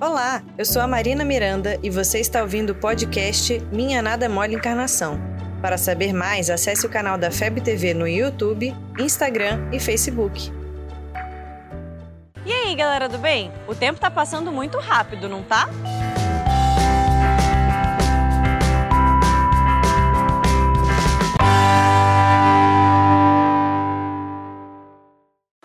Olá, eu sou a Marina Miranda e você está ouvindo o podcast Minha Nada Mole Encarnação. Para saber mais, acesse o canal da FEB TV no YouTube, Instagram e Facebook. E aí, galera do bem? O tempo tá passando muito rápido, não tá?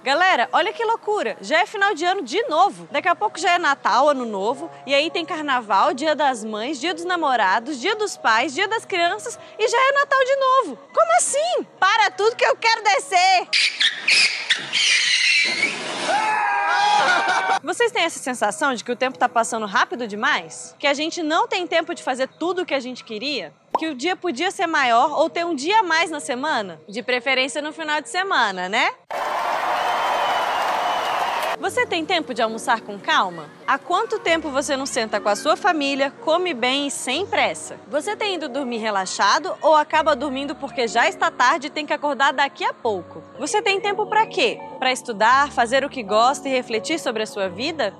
Galera, olha que loucura! Já é final de ano de novo. Daqui a pouco já é Natal, Ano Novo, e aí tem Carnaval, Dia das Mães, Dia dos Namorados, Dia dos Pais, Dia das Crianças e já é Natal de novo. Como assim? Para tudo que eu quero descer! Vocês têm essa sensação de que o tempo está passando rápido demais? Que a gente não tem tempo de fazer tudo o que a gente queria? Que o dia podia ser maior ou ter um dia a mais na semana? De preferência no final de semana, né? Você tem tempo de almoçar com calma? Há quanto tempo você não senta com a sua família, come bem e sem pressa? Você tem ido dormir relaxado ou acaba dormindo porque já está tarde e tem que acordar daqui a pouco? Você tem tempo para quê? Para estudar, fazer o que gosta e refletir sobre a sua vida?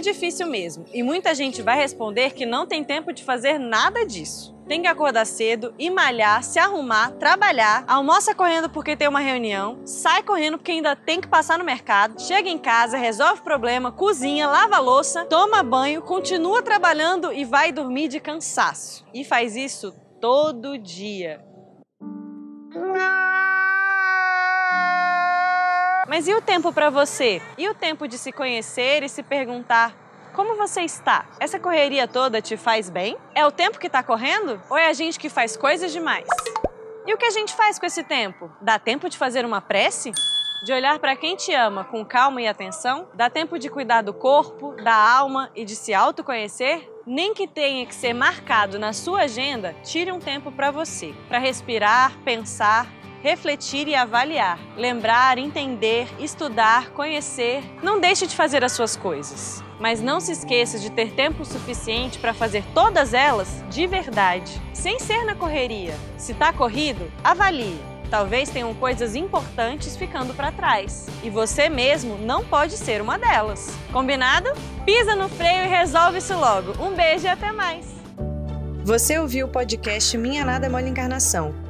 É difícil mesmo, e muita gente vai responder que não tem tempo de fazer nada disso tem que acordar cedo, ir malhar, se arrumar, trabalhar, almoça correndo porque tem uma reunião, sai correndo porque ainda tem que passar no mercado, chega em casa, resolve o problema, cozinha, lava louça, toma banho, continua trabalhando e vai dormir de cansaço. E faz isso todo dia. Mas e o tempo para você? E o tempo de se conhecer e se perguntar como você está? Essa correria toda te faz bem? É o tempo que está correndo? Ou é a gente que faz coisas demais? E o que a gente faz com esse tempo? Dá tempo de fazer uma prece? De olhar para quem te ama com calma e atenção? Dá tempo de cuidar do corpo, da alma e de se autoconhecer? Nem que tenha que ser marcado na sua agenda, tire um tempo para você, para respirar, pensar, refletir e avaliar, lembrar, entender, estudar, conhecer. Não deixe de fazer as suas coisas, mas não se esqueça de ter tempo suficiente para fazer todas elas de verdade, sem ser na correria. Se está corrido, avalie. Talvez tenham coisas importantes ficando para trás. E você mesmo não pode ser uma delas. Combinado? Pisa no freio e resolve isso logo. Um beijo e até mais. Você ouviu o podcast Minha Nada Mole Encarnação